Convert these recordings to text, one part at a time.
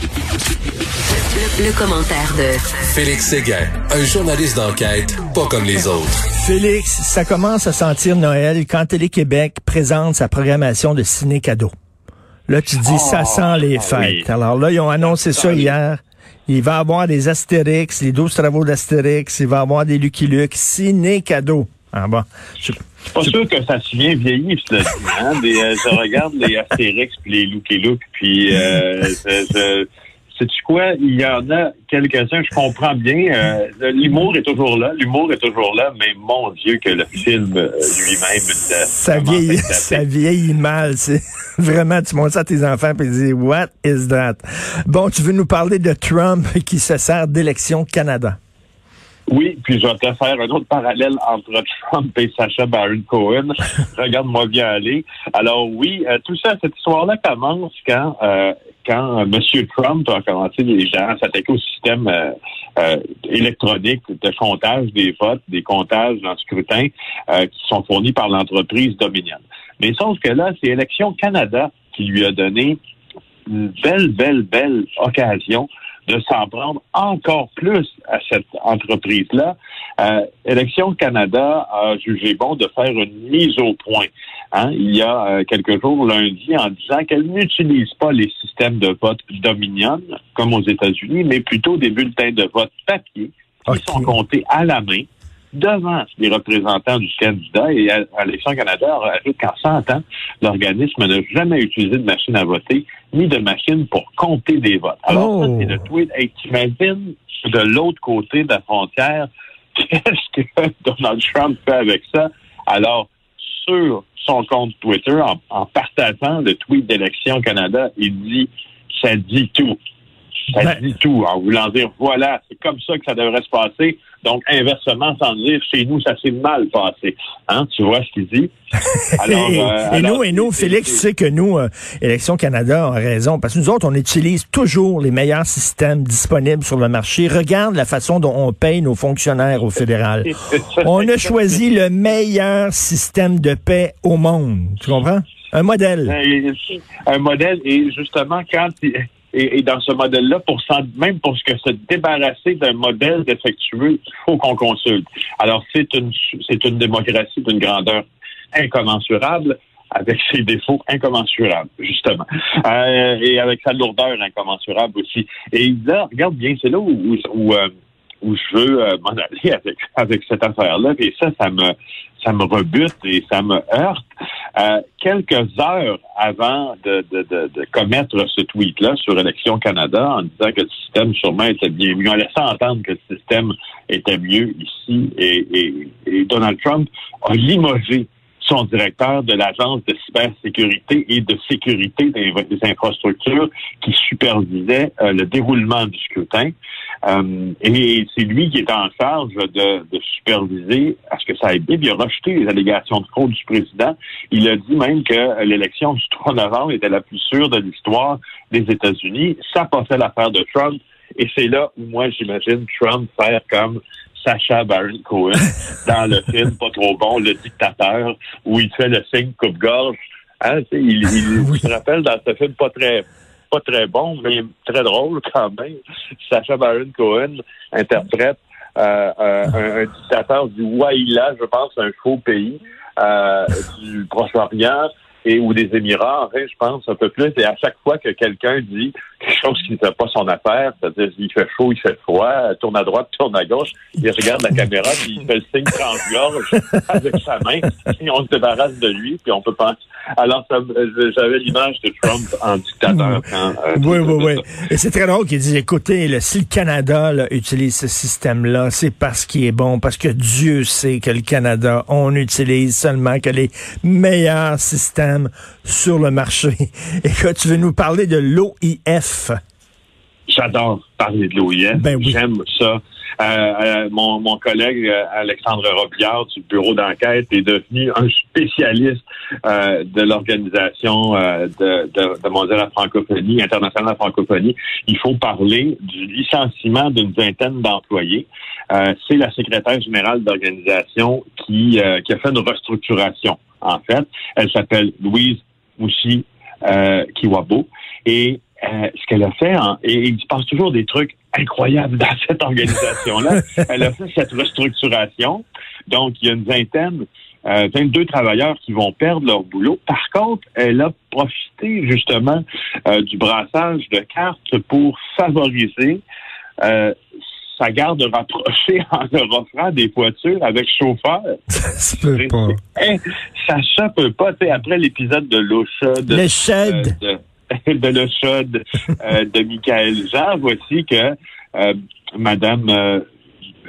Le, commentaire de Félix Séguin, un journaliste d'enquête pas comme les autres. Félix, ça commence à sentir Noël quand Télé-Québec présente sa programmation de ciné-cadeau. Là, tu dis, ça sent Ah, les fêtes. Alors là, ils ont annoncé ça hier. Il va y avoir des Astérix, les 12 travaux d'Astérix, il va y avoir des Lucky Luke, ciné-cadeau. Ah bon. Je- suis pas sûr que ça se vient vieilli, cela dit, hein? Des, euh, je regarde les Astérix puis les Lucky Luke, puis euh, je, sais-tu quoi? Il y en a quelques-uns, je comprends bien. euh, l'humour est toujours là, l'humour est toujours là, mais mon Dieu que le film euh, lui-même... euh, Ça vieillit, ça vieillit mal. C'est vraiment, tu montres ça à tes enfants et dis, what is that? Bon, tu veux nous parler de Trump qui se sert d'élection Canada. Oui, puis je vais te faire un autre parallèle entre Trump et Sacha Baron Cohen. Regarde-moi bien aller. Alors oui, euh, tout ça, cette histoire-là commence quand euh, quand euh, M. Trump a commencé les gens à s'attaquer au système euh, euh, électronique de comptage des votes, des comptages dans le scrutin euh, qui sont fournis par l'entreprise Dominion. Mais sauf que là, c'est Élection Canada qui lui a donné une belle, belle, belle occasion de s'en prendre encore plus à cette entreprise-là. Euh, Élection Canada a jugé bon de faire une mise au point. Hein, il y a euh, quelques jours, lundi, en disant qu'elle n'utilise pas les systèmes de vote Dominion, comme aux États-Unis, mais plutôt des bulletins de vote papier qui sont comptés à la main devant les représentants du candidat et à, à Élection Canada ajoute qu'en 100 ans, l'organisme n'a jamais utilisé de machine à voter ni de machine pour compter des votes. Alors, ça, Oh. c'est le tweet. Hey, t'imagines de l'autre côté de la frontière, qu'est-ce que Donald Trump fait avec ça? Alors, sur son compte Twitter, en, en partageant le tweet d'Élection Canada, il dit ça dit tout. Ça Ben- dit tout, en voulant dire voilà, c'est comme ça que ça devrait se passer. Donc, inversement, sans dire chez nous, ça s'est mal passé. Hein, tu vois ce qu'il dit? Alors, et, euh, et alors, nous, et nous, Félix, tu sais que nous, euh, Élection Canada a raison, parce que nous autres, on utilise toujours les meilleurs systèmes disponibles sur le marché. Regarde la façon dont on paye nos fonctionnaires au fédéral. On a choisi le meilleur système de paix au monde. Tu comprends? Un modèle. Euh, un modèle et justement quand il- et, et dans ce modèle-là, pour même pour ce que se débarrasser d'un modèle défectueux, il faut qu'on consulte. Alors c'est une c'est une démocratie d'une grandeur incommensurable avec ses défauts incommensurables, justement. Euh, et avec sa lourdeur incommensurable aussi. Et là, regarde bien, c'est là où, où, où, euh, où je veux euh, m'en aller avec, avec cette affaire-là. Et ça, ça me, ça me rebute et ça me heurte. Euh, quelques heures avant de, de, de, de commettre ce tweet-là sur Élection Canada, en disant que le système sûrement était bien mieux, en laissant entendre que le système était mieux ici, et, et, et Donald Trump a limogé son directeur de l'Agence de cybersécurité et de sécurité des, infrastructures qui supervisait euh, le déroulement du scrutin. Euh, et c'est lui qui est en charge de, de superviser à ce que ça aille bien. Il a rejeté les allégations de fraude du président. Il a dit même que l'élection du 3 novembre était la plus sûre de l'histoire des États-Unis. Ça passait l'affaire de Trump. Et c'est là où moi, j'imagine Trump faire comme Sacha Baron Cohen dans le film Pas trop bon, Le dictateur, où il fait le signe coupe-gorge. Hein, il, il, je me rappelle dans ce film pas très pas très bon, mais très drôle quand même. Sacha Baron Cohen interprète euh, euh, un, un dictateur du Waïla, je pense, un faux pays euh, du Proche-Orient et ou des Émirats, je pense un peu plus. Et à chaque fois que quelqu'un dit quelque chose qui ne fait pas son affaire, c'est-à-dire il fait chaud, il fait froid, tourne à droite, tourne à gauche, il regarde la caméra, puis il fait le signe trempe-gorge avec sa main, et on se débarrasse de lui, puis on peut pas. Alors, j'avais l'image de Trump en dictateur. Euh, oui, oui, oui. Et c'est très drôle qu'il dise, écoutez, si le Canada utilise ce système-là, c'est parce qu'il est bon, parce que Dieu sait que le Canada, on utilise seulement que les meilleurs systèmes sur le marché. Et que tu veux nous parler de l'OIF. J'adore parler de l'OIF. Ben J'aime ça. Euh, euh, mon, mon, collègue euh, Alexandre Robillard du bureau d'enquête est devenu un spécialiste de l'organisation de, de, de la francophonie, internationale de la francophonie. Il faut parler du licenciement d'une vingtaine d'employés. C'est la secrétaire générale d'organisation qui, qui a fait une restructuration. En fait, elle s'appelle Louise Moussi Kiwabo et ce qu'elle a fait, et il se passe toujours des trucs incroyable dans cette organisation-là. Elle a fait cette restructuration. Donc, il y a une vingtaine, euh, 22 travailleurs qui vont perdre leur boulot. Par contre, elle a profité justement euh, du brassage de cartes pour favoriser euh, sa garde rapprochée en leur offrant des voitures avec chauffeur. Ça se peut pas. Ça se peut pas. après l'épisode de l'eau chaude. Le shed. Euh, de le chaude euh, de Michael Jean, voici que euh, Madame euh,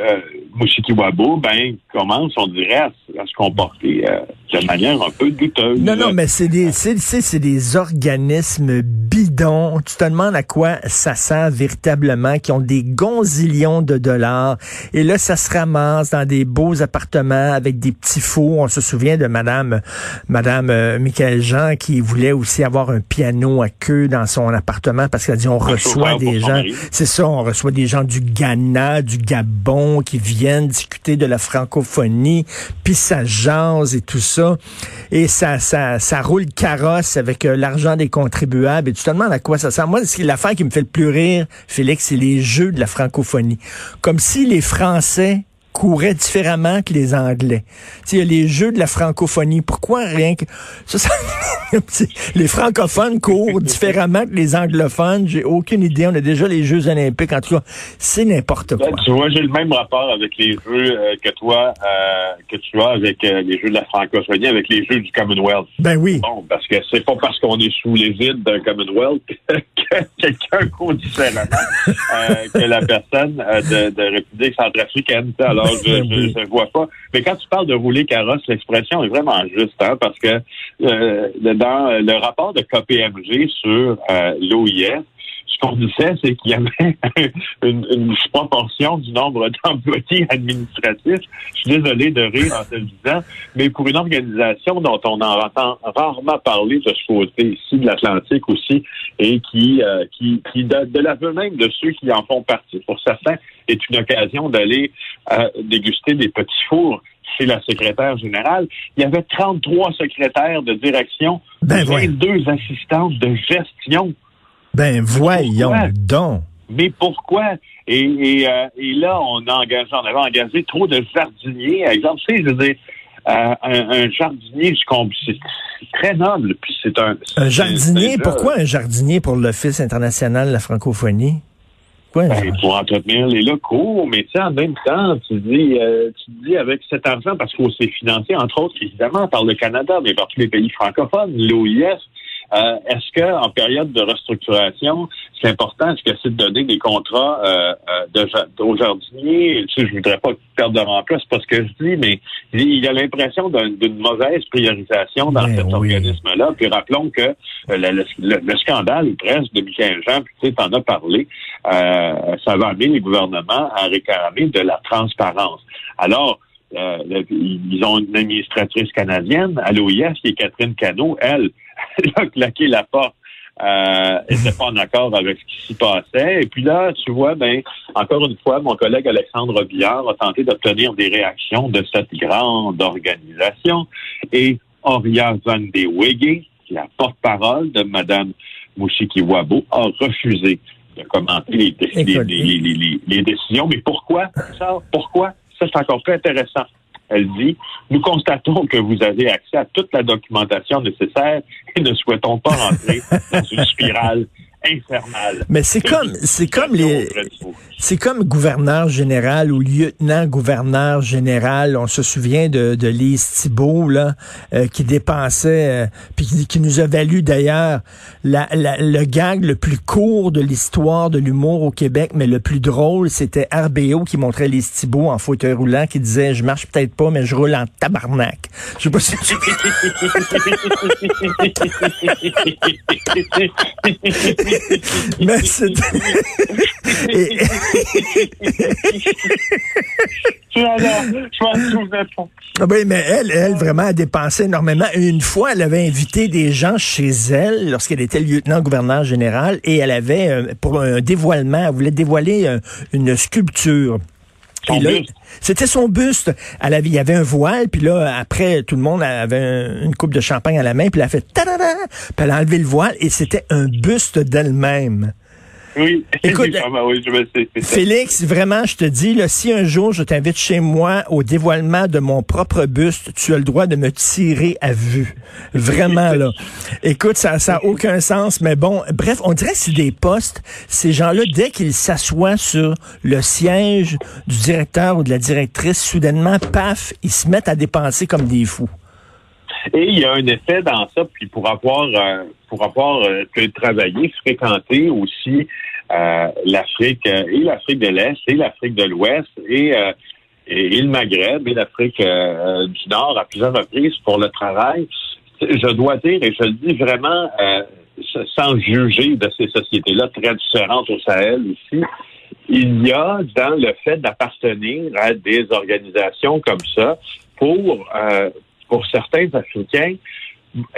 euh, Mushikiwabo, ben, commence, on dirait, à, se comporter euh, de manière un peu douteuse. Non, non, mais c'est des, c'est, des organismes bidons. Tu te demandes à quoi ça sert véritablement, qui ont des gonzillions de dollars. Et là, ça se ramasse dans des beaux appartements avec des petits fours. On se souvient de Madame, Madame euh, Michael Jean qui voulait aussi avoir un piano à queue dans son appartement parce qu'elle dit on reçoit des gens. C'est ça, on reçoit des gens du Ghana, du Gabon qui viennent discuter de la francophonie, puis ça jase et tout ça. Et ça, ça, ça roule carrosse avec euh, l'argent des contribuables. Et tu te demandes à quoi ça sert. Moi, l'affaire qui me fait le plus rire, Félix, c'est les jeux de la francophonie. Comme si les Français couraient différemment que les Anglais. Il y a les jeux de la francophonie. Pourquoi rien que... Ça, les francophones courent différemment que les anglophones? J'ai aucune idée. On a déjà les Jeux olympiques. En tout cas, c'est n'importe ben, quoi. tu vois, j'ai le même rapport avec les jeux euh, que toi, euh, que tu as avec euh, les jeux de la francophonie, avec les jeux du Commonwealth. Ben oui. Bon, parce que c'est pas parce qu'on est sous les vides d'un Commonwealth que quelqu'un court différemment que la personne de, de République centrafricaine. Alors, je, je, vois pas. Mais quand tu parles de rouler carrosse, l'expression est vraiment juste, hein, parce que euh, dans le rapport de KPMG sur euh, l'OIF, ce qu'on disait, c'est qu'il y avait une, une proportion du nombre d'employés administratifs. Je suis désolé de rire en te le disant, mais pour une organisation dont on en entend rarement parler de ce côté ici de l'Atlantique aussi, et qui, euh, qui, qui de, de l'aveu même de ceux qui en font partie, pour certains, est une occasion d'aller euh, déguster des petits fours c'est la secrétaire générale. Il y avait 33 secrétaires de direction, ben 22 assistantes de gestion. Ben voyons donc. Mais pourquoi? Et, euh, et, là, on a engagé, on avait engagé trop de jardiniers. Par exemple, tu sais, je veux dire, euh, un, jardinier, c'est très noble. Puis c'est un. Un jardinier, pourquoi un jardinier pour l'Office international de la francophonie? Ben, pour entretenir les locaux, mais tu sais, en même temps, tu dis, euh, tu dis avec cet argent, parce qu'on s'est financé, entre autres, évidemment, par le Canada, mais par tous les pays francophones, l'OIS, euh, est-ce que en période de restructuration, c'est important, est-ce que c'est de donner des contrats euh, euh de, aux jardiniers? Tu sais, je voudrais pas perdre leur emploi, c'est pas ce que je dis, mais il y a l'impression d'une mauvaise priorisation dans ben cet organisme-là. Puis rappelons que euh, le, scandale presque de Michael Jean, puis tu sais, t'en as parlé, euh, ça va amener les gouvernements à réclamer de la transparence. Alors, euh, ils ont une administratrice canadienne à l'OIF qui est Catherine Cano. Elle, elle a claqué la porte. Euh, n'était pas en accord avec ce qui s'y passait. Et puis là, tu vois, ben, encore une fois, mon collègue Alexandre Billard a tenté d'obtenir des réactions de cette grande organisation. Et Oria Van de Wege, la porte-parole de Mme Wabo, a refusé de commenter les, les décisions. Mais pourquoi? Ça? Pourquoi? Ça, c'est encore plus intéressant. Elle dit, nous constatons que vous avez accès à toute la documentation nécessaire et ne souhaitons pas rentrer dans une spirale infernal. Mais c'est comme, c'est comme les, c'est comme gouverneur général ou lieutenant-gouverneur général. On se souvient de, de Lise Thibault, là, euh, qui dépensait, euh, puis qui, nous a valu d'ailleurs la, le gag le plus court de l'histoire de l'humour au Québec, mais le plus drôle, c'était RBO qui montrait Lise Thibault en fauteuil roulant, qui disait, je marche peut-être pas, mais je roule en tabarnak. Je sais pas si tu... mais c'était... Ah oui, mais elle, elle, vraiment, a dépensé énormément. Une fois, elle avait invité des gens chez elle lorsqu'elle était lieutenant-gouverneur général et elle avait, euh, pour un dévoilement, elle voulait dévoiler euh, une sculpture. C'était son buste. Elle avait, il y avait un voile, puis là, après, tout le monde avait une coupe de champagne à la main, puis elle a fait ta puis elle a enlevé le voile, et c'était un buste d'elle-même. Oui, Écoute, Félix, vraiment, je te dis, là, si un jour je t'invite chez moi au dévoilement de mon propre buste, tu as le droit de me tirer à vue. Vraiment, là. Écoute, ça n'a aucun sens, mais bon, bref, on dirait que c'est des postes. Ces gens-là, dès qu'ils s'assoient sur le siège du directeur ou de la directrice, soudainement, paf, ils se mettent à dépenser comme des fous. Et il y a un effet dans ça, puis pour avoir euh, pour avoir euh, travaillé, fréquenté aussi euh, l'Afrique et l'Afrique de l'Est et l'Afrique de l'Ouest et, et, le Maghreb et l'Afrique du Nord à plusieurs reprises pour le travail. Je dois dire, et je le dis vraiment sans juger de ces sociétés-là très différentes au Sahel ici, il y a dans le fait d'appartenir à des organisations comme ça pour pour certains Africains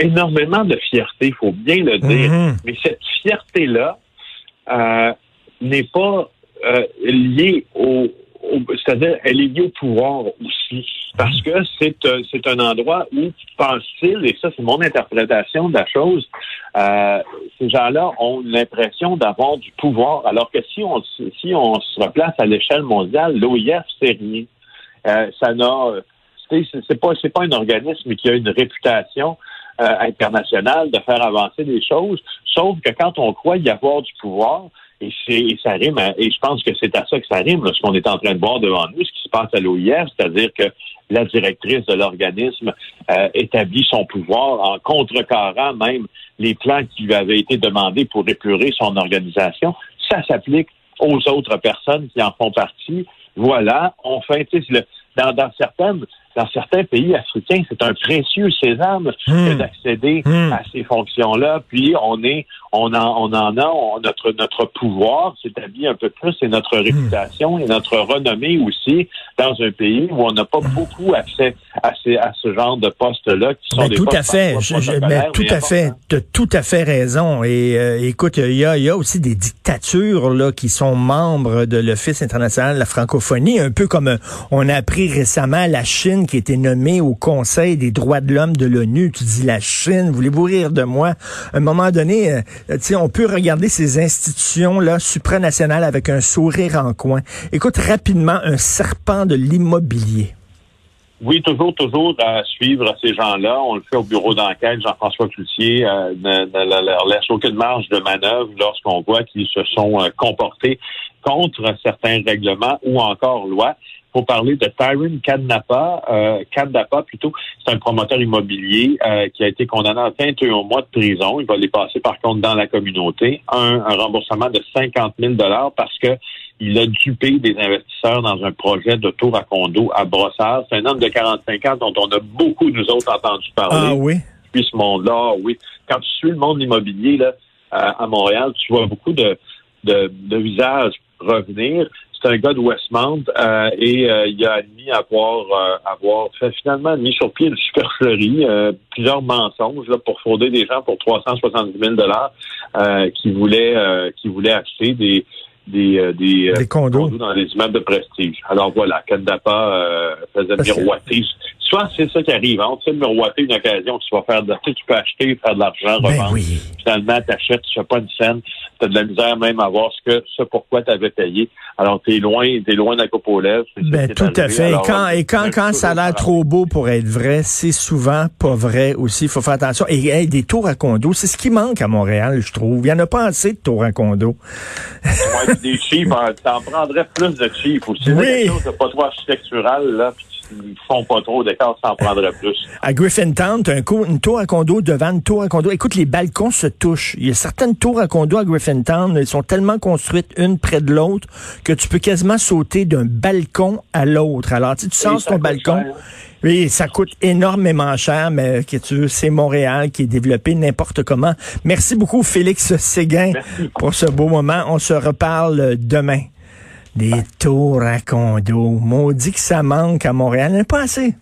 énormément de fierté, il faut bien le dire. Mhm. Mais cette fierté-là euh, n'est pas euh, liée au, c'est-à-dire elle est liée au pouvoir aussi, parce que c'est euh, c'est un endroit où pense-t-il, et ça c'est mon interprétation de la chose, ces gens-là ont l'impression d'avoir du pouvoir, alors que si on si on se replace à l'échelle mondiale, l'OIF c'est rien. ça n'a c'est pas c'est pas un organisme qui a une réputation euh, internationale de faire avancer des choses, sauf que quand on croit y avoir du pouvoir, et, c'est, ça rime, et je pense que c'est à ça que ça rime, ce qu'on est en train de voir devant nous, ce qui se passe à l'OIF, c'est-à-dire que la directrice de l'organisme euh, établit son pouvoir en contrecarrant même les plans qui lui avaient été demandés pour épurer son organisation. Ça s'applique aux autres personnes qui en font partie. Voilà, on fait, dans, dans certaines dans certains pays africains, c'est un précieux sésame hmm. d'accéder hmm. à ces fonctions-là. Puis on est, on en, on en a, notre notre pouvoir s'établit un peu plus et notre hmm. réputation et notre renommée aussi dans un pays où on n'a pas beaucoup accès à, ces, à ce genre de postes-là qui sont mais des tout postes à fait, mais tout à fait, tu as tout à fait raison. Et euh, écoute, il y a, y a aussi des dictatures là qui sont membres de l'Office international de la francophonie, un peu comme on a appris récemment la Chine qui était nommé au Conseil des droits de l'homme de l'ONU. Tu dis la Chine, voulez-vous rire de moi? À un moment donné, euh, sais, on peut regarder ces institutions-là supranationales avec un sourire en coin. Écoute rapidement un serpent de l'immobilier. Oui, toujours, toujours à suivre ces gens-là. On le fait au bureau d'enquête. Jean-François Cloutier euh, ne, leur laisse aucune marge de manœuvre lorsqu'on voit qu'ils se sont euh, comportés contre certains règlements ou encore lois faut parler de Tyron Kadnapa, euh, plutôt, c'est un promoteur immobilier euh, qui a été condamné à 21 mois de prison. Il va les passer par contre dans la communauté. Un, remboursement de 50 000 dollars parce que il a dupé des investisseurs dans un projet de tour à condo à Brossard. C'est un homme de 45 ans dont on a beaucoup, nous autres, entendu parler. Ah oui? Puis ce monde-là, oui. Quand tu suis le monde immobilier là, à Montréal, tu vois beaucoup de, de, de visages revenir c'est un gars de Westmount euh, et euh, il a admis avoir euh, avoir fait finalement mis sur pied une supercherie, plusieurs mensonges là, pour frauder des gens pour 370 000 dollars qui voulaient qui voulaient acheter des des, des, condos. dans des immeubles de prestige. Alors voilà, Kadapa faisait miroiter souvent, c'est ça qui arrive. Hein. Tu sais, miroiter une occasion, tu vas faire de, tu, sais, tu peux acheter, faire de l'argent, Ben revendre. oui. Finalement, tu achètes, tu fais pas une scène, tu as de la misère même à voir ce que, ce pourquoi tu avais payé. Alors, tu es loin, t'es loin d'un coupe aux lèvres. Ben, tout à fait. Et quand, et quand, quand ça a l'air trop beau pour être vrai, c'est souvent pas vrai aussi. Il faut faire attention. Et hey, des tours à condo, c'est ce qui manque à Montréal, je trouve. Il y en a pas assez de tours à condo. Ouais, puis des cheap, hein, t'en prendrais plus de cheap aussi. Oui. Quelque chose de pas trop architectural, là, puis font pas trop d'écart, t'en prendrais plus. À Griffintown, t'as un co- une tour à condo devant une tour à condo. Écoute, les balcons se touchent. Il y a certaines tours à condo à Griffintown, elles sont tellement construites une près de l'autre que tu peux quasiment sauter d'un balcon à l'autre. Alors, tu tu sors ton balcon. cher. Oui, ça coûte énormément cher, mais que tu veux, c'est Montréal qui est développé n'importe comment. Merci beaucoup, Félix Séguin, Merci. pour ce beau moment. On se reparle demain. Des tours à condo. Maudit que ça manque à Montréal. Il n'y pas assez.